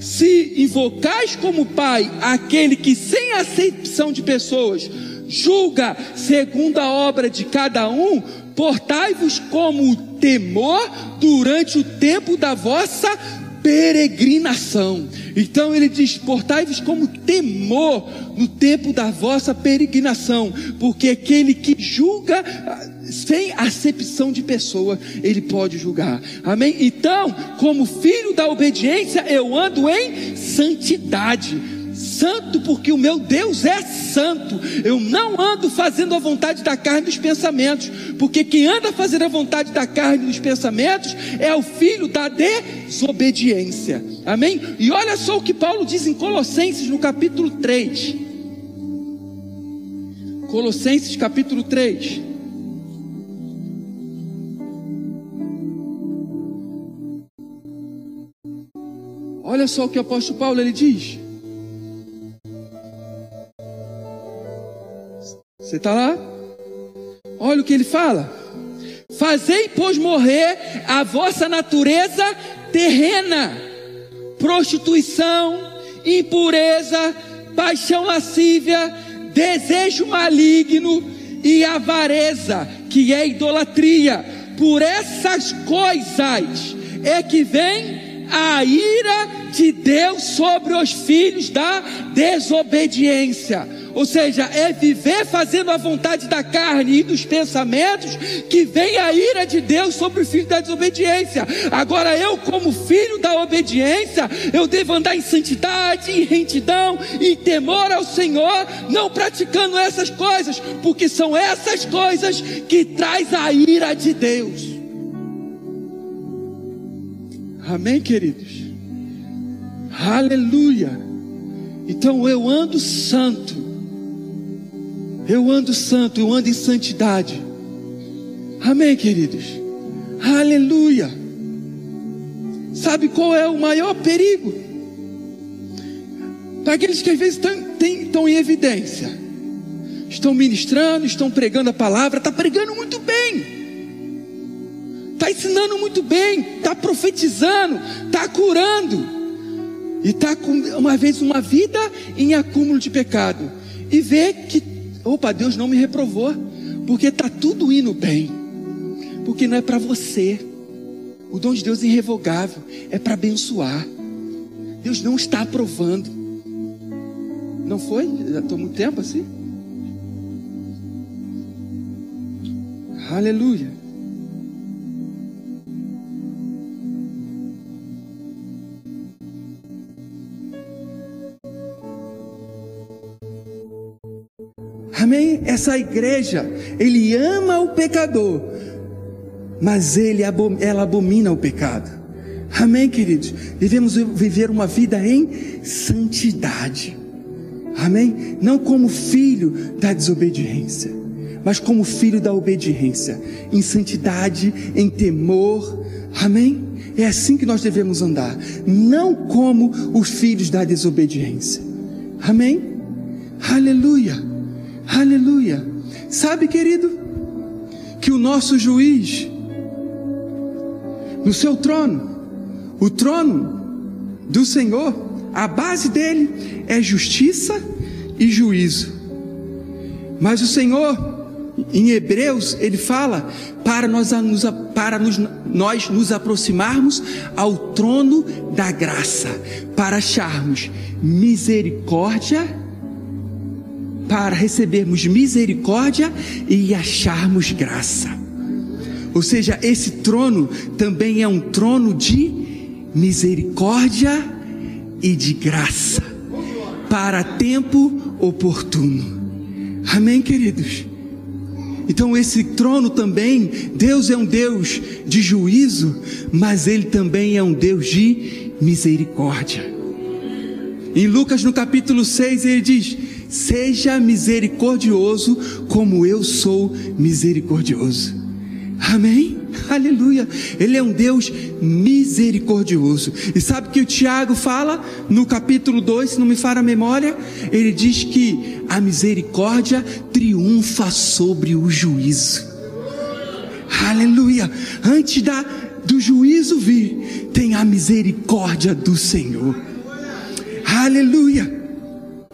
se invocais como Pai aquele que, sem acepção de pessoas, julga segundo a obra de cada um, portai-vos como temor durante o tempo da vossa peregrinação. Então ele diz: portai-vos como temor no tempo da vossa peregrinação, porque aquele que julga ah, sem acepção de pessoa, ele pode julgar. Amém? Então, como filho da obediência, eu ando em santidade santo, porque o meu Deus é santo. Eu não ando fazendo a vontade da carne dos pensamentos, porque quem anda fazendo a vontade da carne dos pensamentos é o filho da desobediência. Amém? E olha só o que Paulo diz em Colossenses no capítulo 3. Colossenses capítulo 3. Olha só o que o apóstolo Paulo ele diz. Você está lá? Olha o que ele fala. Fazei, pois, morrer a vossa natureza terrena, prostituição, impureza, paixão lascívia, desejo maligno e avareza, que é idolatria. Por essas coisas é que vem a ira de Deus sobre os filhos da desobediência ou seja, é viver fazendo a vontade da carne e dos pensamentos, que vem a ira de Deus sobre o filho da desobediência. Agora, eu, como filho da obediência, eu devo andar em santidade, em retidão, em temor ao Senhor, não praticando essas coisas, porque são essas coisas que traz a ira de Deus. Amém, queridos? Aleluia. Então eu ando santo. Eu ando santo, eu ando em santidade. Amém, queridos? Aleluia. Sabe qual é o maior perigo? Para aqueles que às vezes estão, estão em evidência, estão ministrando, estão pregando a palavra, está pregando muito bem, está ensinando muito bem, está profetizando, está curando e está com uma vez uma vida em acúmulo de pecado e vê que, opa, Deus não me reprovou, porque está tudo indo bem, porque não é para você. O dom de Deus é irrevogável, é para abençoar. Deus não está aprovando. Não foi? Já estou muito tempo assim? Aleluia. Amém? Essa igreja, ele ama o pecador, mas ele, ela abomina o pecado. Amém, queridos? Devemos viver uma vida em santidade. Amém? Não como filho da desobediência, mas como filho da obediência, em santidade, em temor. Amém? É assim que nós devemos andar, não como os filhos da desobediência. Amém? Aleluia. Aleluia. Sabe, querido, que o nosso juiz, no seu trono, o trono do Senhor, a base dele é justiça e juízo. Mas o Senhor, em Hebreus, ele fala para nós, para nos, nós nos aproximarmos ao trono da graça, para acharmos misericórdia para recebermos misericórdia e acharmos graça. Ou seja, esse trono também é um trono de misericórdia e de graça, para tempo oportuno. Amém, queridos? Então, esse trono também, Deus é um Deus de juízo, mas Ele também é um Deus de misericórdia. Em Lucas, no capítulo 6, ele diz: Seja misericordioso, como eu sou misericordioso. Amém? Aleluia. Ele é um Deus misericordioso. E sabe que o Tiago fala no capítulo 2, se não me falha a memória? Ele diz que a misericórdia triunfa sobre o juízo. Aleluia. Antes da, do juízo vir, tem a misericórdia do Senhor. Aleluia.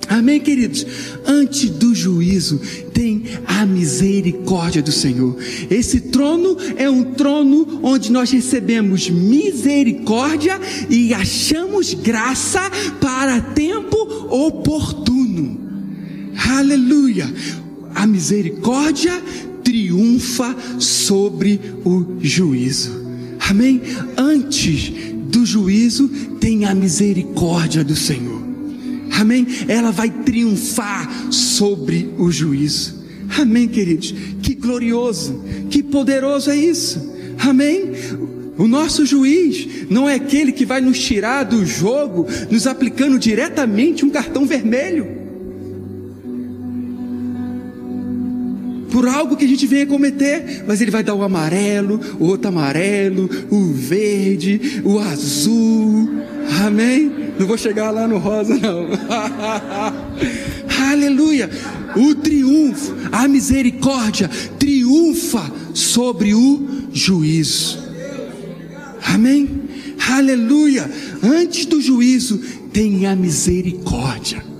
Amém, queridos? Antes do juízo tem a misericórdia do Senhor. Esse trono é um trono onde nós recebemos misericórdia e achamos graça para tempo oportuno. Aleluia! A misericórdia triunfa sobre o juízo. Amém? Antes do juízo tem a misericórdia do Senhor. Amém? Ela vai triunfar sobre o juízo. Amém, queridos? Que glorioso, que poderoso é isso. Amém? O nosso juiz não é aquele que vai nos tirar do jogo, nos aplicando diretamente um cartão vermelho. Por algo que a gente venha cometer, mas ele vai dar o amarelo, o outro amarelo, o verde, o azul. Amém? Não vou chegar lá no rosa, não. [LAUGHS] Aleluia. O triunfo, a misericórdia triunfa sobre o juízo. Amém? Aleluia. Antes do juízo tem a misericórdia.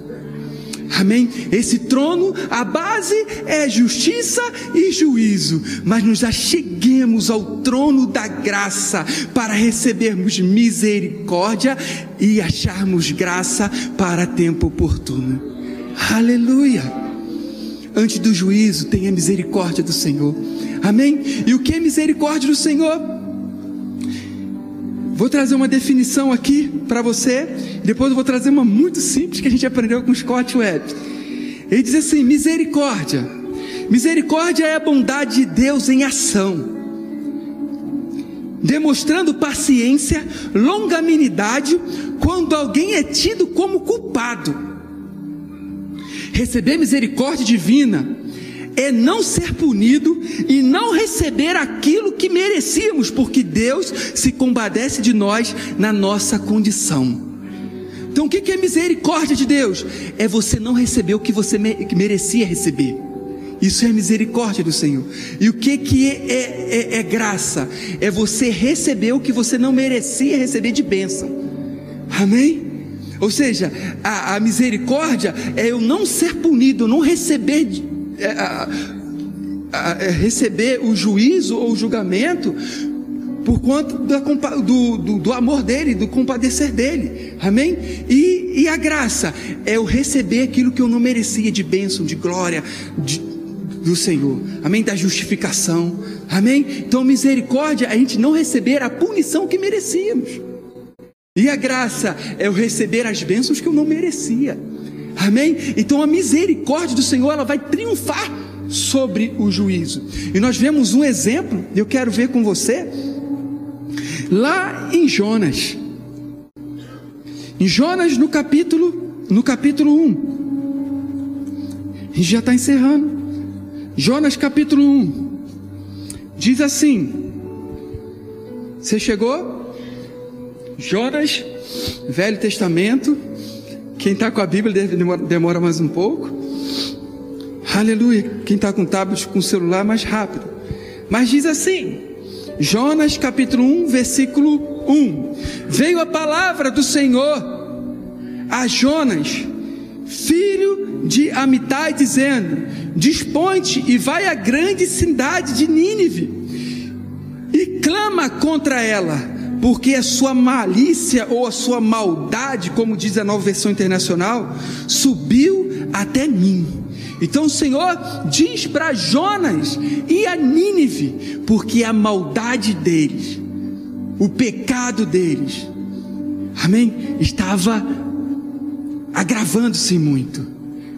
Amém? Esse trono, a base é justiça e juízo, mas nos acheguemos ao trono da graça para recebermos misericórdia e acharmos graça para tempo oportuno. Aleluia. Antes do juízo, tenha misericórdia do Senhor. Amém? E o que é misericórdia do Senhor? Vou trazer uma definição aqui para você. Depois eu vou trazer uma muito simples que a gente aprendeu com Scott Webb. Ele diz assim: misericórdia. Misericórdia é a bondade de Deus em ação demonstrando paciência, longanimidade, quando alguém é tido como culpado. Receber misericórdia divina é não ser punido e não receber aquilo que merecíamos, porque Deus se compadece de nós na nossa condição. Então, o que é misericórdia de Deus? É você não receber o que você merecia receber. Isso é misericórdia do Senhor. E o que, que é, é, é, é graça? É você receber o que você não merecia receber de bênção. Amém? Ou seja, a, a misericórdia é eu não ser punido, não receber, é, a, a, é receber o juízo ou o julgamento por conta do, do, do, amor dele, do compadecer dele, amém? E, e a graça é eu receber aquilo que eu não merecia de bênção, de glória, de, do Senhor, amém? Da justificação, amém? Então, misericórdia a gente não receber a punição que merecíamos, e a graça é eu receber as bênçãos que eu não merecia, amém? Então, a misericórdia do Senhor ela vai triunfar sobre o juízo, e nós vemos um exemplo, eu quero ver com você, lá em Jonas, em Jonas no capítulo, no capítulo 1, a gente já está encerrando. Jonas capítulo 1 diz assim: Você chegou? Jonas, Velho Testamento. Quem está com a Bíblia demora, mais um pouco. Aleluia. Quem está com tablet, com celular, mais rápido. Mas diz assim: Jonas capítulo 1, versículo 1: Veio a palavra do Senhor a Jonas, filho de Amitai, dizendo: Dispõe-te e vai à grande cidade de Nínive e clama contra ela, porque a sua malícia ou a sua maldade, como diz a nova versão internacional, subiu até mim. Então o Senhor diz para Jonas e a Nínive, porque a maldade deles, o pecado deles, amém, estava agravando-se muito.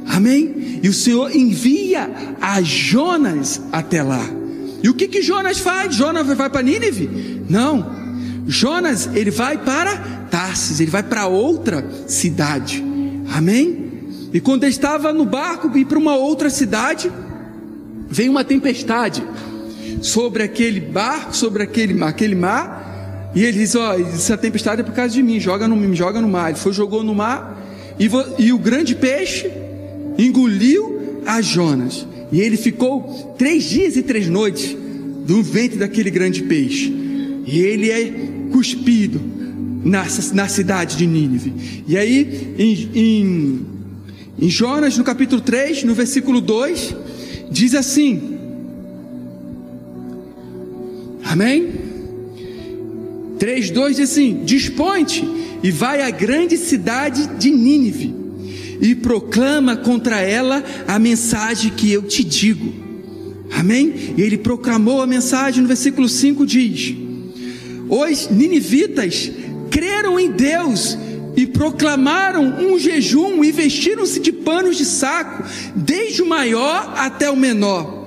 Amém? E o Senhor envia a Jonas até lá. E o que que Jonas faz? Jonas vai para Nínive? Não. Jonas, ele vai para Tarsis, ele vai para outra cidade. Amém? E quando ele estava no barco e para uma outra cidade, vem uma tempestade sobre aquele barco, sobre aquele mar, aquele mar, e ele diz: Ó, essa tempestade é por causa de mim, joga no, joga no mar. Ele foi, jogou no mar, e, e o grande peixe engoliu a Jonas. E ele ficou três dias e três noites no ventre daquele grande peixe. E ele é cuspido na, na cidade de Nínive. E aí, em, em, em Jonas, no capítulo 3, no versículo 2, diz assim: Amém? 3, 2 diz assim: Dispõe-te e vai à grande cidade de Nínive e proclama contra ela a mensagem que eu te digo. Amém? E ele proclamou a mensagem no versículo 5 diz: Os ninivitas creram em Deus e proclamaram um jejum e vestiram-se de panos de saco, desde o maior até o menor.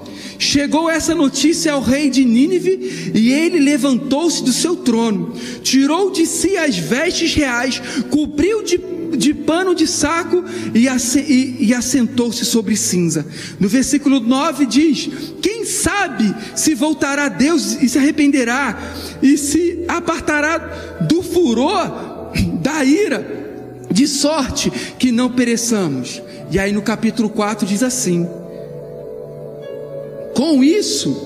Chegou essa notícia ao rei de Nínive e ele levantou-se do seu trono, tirou de si as vestes reais, cobriu de de pano de saco e, e, e assentou-se sobre cinza. No versículo 9 diz: Quem sabe se voltará a Deus e se arrependerá, e se apartará do furor da ira, de sorte que não pereçamos. E aí no capítulo 4 diz assim: Com isso,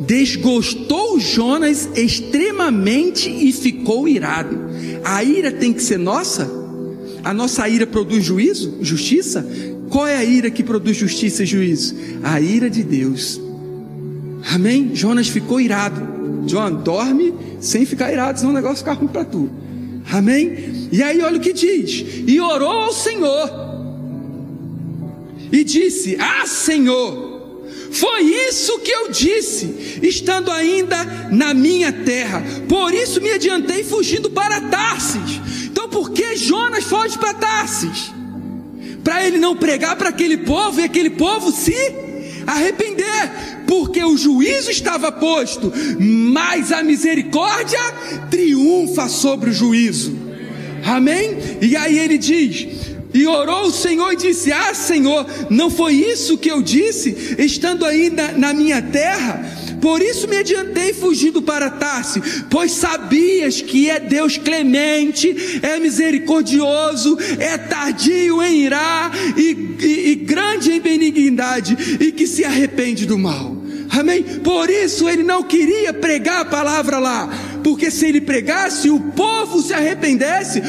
desgostou Jonas extremamente e ficou irado. A ira tem que ser nossa? A nossa ira produz juízo, justiça? Qual é a ira que produz justiça e juízo? A ira de Deus. Amém? Jonas ficou irado. John, dorme sem ficar irado, senão o negócio fica ruim para tu. Amém? E aí olha o que diz: e orou ao Senhor. e disse: Ah, Senhor, foi isso que eu disse, estando ainda na minha terra. Por isso me adiantei fugindo para Tarsis. Então, por que Jonas foge para Tarsis? Para ele não pregar para aquele povo e aquele povo se arrepender, porque o juízo estava posto, mas a misericórdia triunfa sobre o juízo. Amém? E aí ele diz: e orou o Senhor e disse: Ah, Senhor, não foi isso que eu disse, estando ainda na minha terra? Por isso me adiantei fugindo para Tarse, pois sabias que é Deus clemente, é misericordioso, é tardio em irá e, e, e grande em benignidade, e que se arrepende do mal. Amém? Por isso ele não queria pregar a palavra lá, porque se ele pregasse, o povo se arrependesse,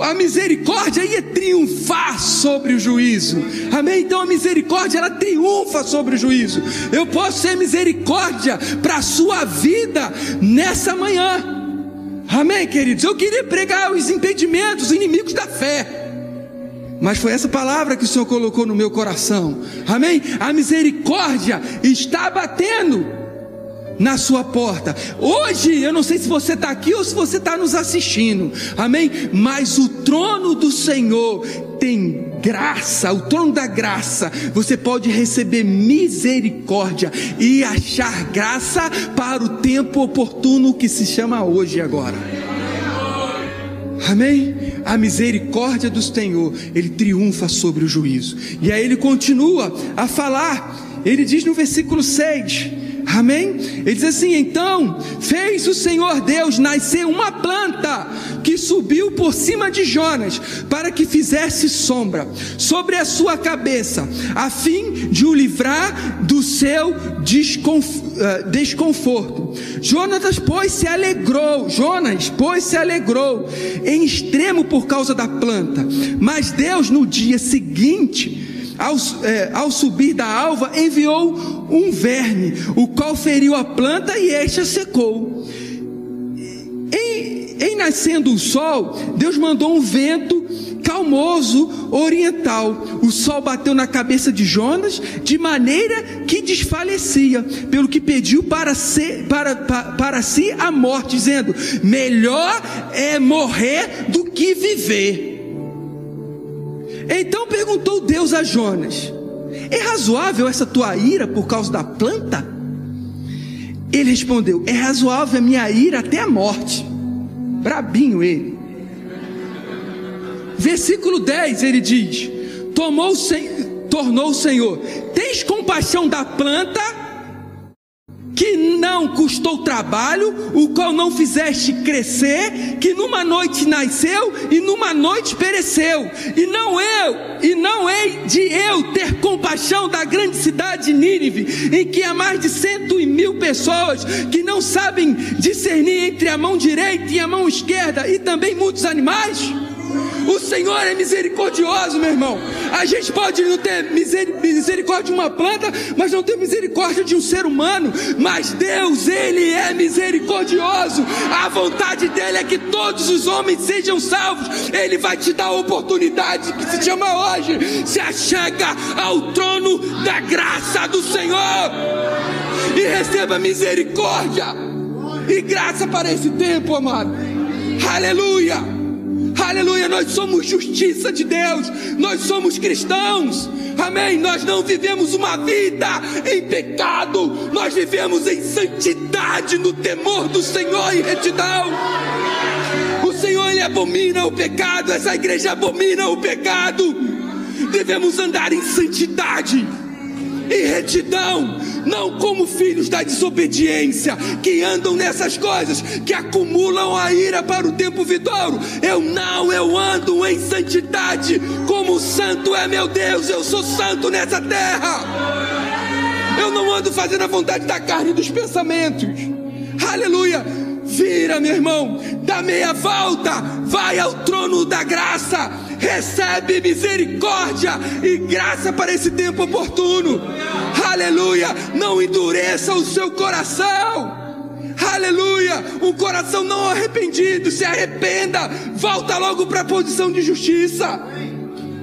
a misericórdia ia triunfar sobre o juízo. Amém? Então a misericórdia ela triunfa sobre o juízo. Eu posso ser misericórdia para a sua vida nessa manhã. Amém, queridos? Eu queria pregar os impedimentos, os inimigos da fé. Mas foi essa palavra que o Senhor colocou no meu coração. Amém? A misericórdia está batendo na sua porta. Hoje, eu não sei se você está aqui ou se você está nos assistindo, amém? Mas o trono do Senhor tem graça, o trono da graça, você pode receber misericórdia e achar graça para o tempo oportuno que se chama hoje e agora. Amém? A misericórdia do Senhor, ele triunfa sobre o juízo. E aí ele continua a falar, ele diz no versículo 6: Amém? Ele diz assim: então fez o Senhor Deus nascer uma planta que subiu por cima de Jonas, para que fizesse sombra sobre a sua cabeça, a fim de o livrar do seu eh, desconforto. Jonas, pois, se alegrou, Jonas, pois, se alegrou em extremo por causa da planta, mas Deus, no dia seguinte, ao, é, ao, subir da alva, enviou um verme, o qual feriu a planta e esta secou. Em, em nascendo o sol, Deus mandou um vento calmoso oriental. O sol bateu na cabeça de Jonas de maneira que desfalecia, pelo que pediu para, ser, para, para, para si a morte, dizendo: Melhor é morrer do que viver. Então perguntou Deus a Jonas: É razoável essa tua ira por causa da planta? Ele respondeu: É razoável a minha ira até a morte. Brabinho ele. Versículo 10 ele diz: Tomou tornou o Senhor: Tens compaixão da planta que não custou trabalho, o qual não fizeste crescer, que numa noite nasceu e numa noite pereceu. E não eu, e não hei de eu ter compaixão da grande cidade de Nínive, em que há mais de cento e mil pessoas que não sabem discernir entre a mão direita e a mão esquerda, e também muitos animais. O Senhor é misericordioso, meu irmão. A gente pode não ter misericórdia de uma planta, mas não ter misericórdia de um ser humano. Mas Deus, Ele é misericordioso. A vontade dele é que todos os homens sejam salvos. Ele vai te dar a oportunidade que se chama hoje. Se achega ao trono da graça do Senhor e receba misericórdia e graça para esse tempo, amado. Aleluia. Aleluia, nós somos justiça de Deus, nós somos cristãos. Amém. Nós não vivemos uma vida em pecado, nós vivemos em santidade, no temor do Senhor e retidão. O Senhor ele abomina o pecado, essa igreja abomina o pecado. Devemos andar em santidade e retidão, não como filhos da desobediência, que andam nessas coisas, que acumulam a ira para o tempo vidouro. Eu não, eu ando em santidade, como santo é meu Deus, eu sou santo nessa terra. Eu não ando fazendo a vontade da carne e dos pensamentos. Aleluia. Vira, meu irmão, dá meia volta, vai ao trono da graça recebe misericórdia e graça para esse tempo oportuno. Aleluia! Não endureça o seu coração. Aleluia! Um coração não arrependido, se arrependa, volta logo para a posição de justiça.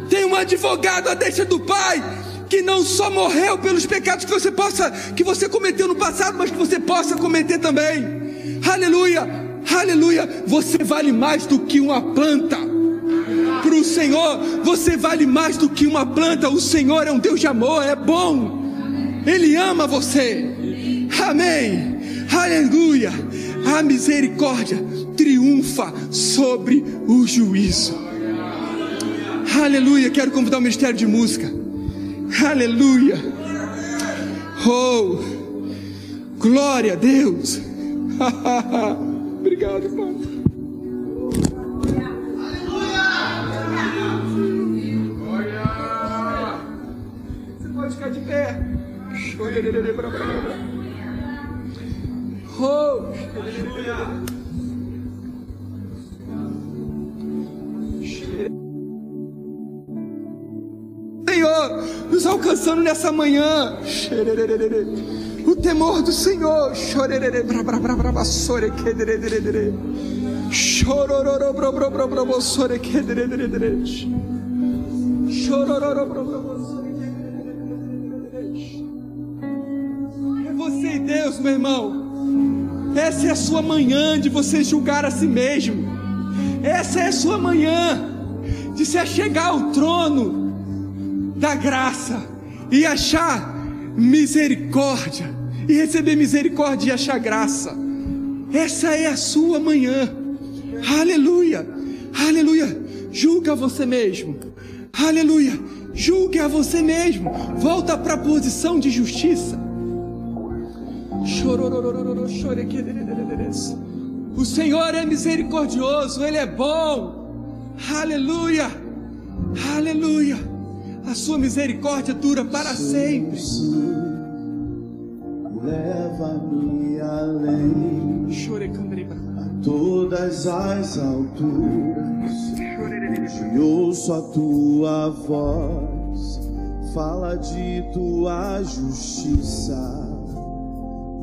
Tem um advogado a deixa do Pai que não só morreu pelos pecados que você possa, que você cometeu no passado, mas que você possa cometer também. Aleluia, aleluia. Você vale mais do que uma planta. Para o Senhor, você vale mais do que uma planta. O Senhor é um Deus de amor, é bom. Ele ama você. Amém. Aleluia. A misericórdia triunfa sobre o juízo. Aleluia. Quero convidar o Ministério de Música. Aleluia. Oh, glória a Deus. [LAUGHS] Obrigado, Pai. De pé. Oh, Senhor, nos alcançando nessa manhã. O temor do Senhor. É Deus, meu irmão. Essa é a sua manhã de você julgar a si mesmo. Essa é a sua manhã de se achegar ao trono da graça e achar misericórdia, e receber misericórdia e achar graça. Essa é a sua manhã. Aleluia, aleluia. Julga você mesmo. Aleluia. Julgue a você mesmo. Volta para a posição de justiça. O Senhor é misericordioso, Ele é bom. Aleluia, aleluia. A sua misericórdia dura para sempre. Leva-me além a todas as alturas. E ouço a tua voz, fala de tua justiça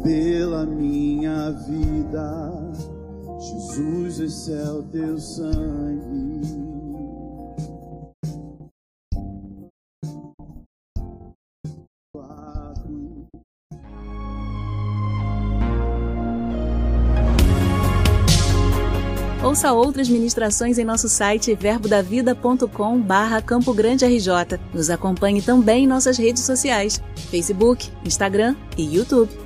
pela minha vida. Jesus, esse é o teu sangue. Ouça outras ministrações em nosso site verbodavida.com barra Campo Grande RJ. Nos acompanhe também em nossas redes sociais, Facebook, Instagram e YouTube.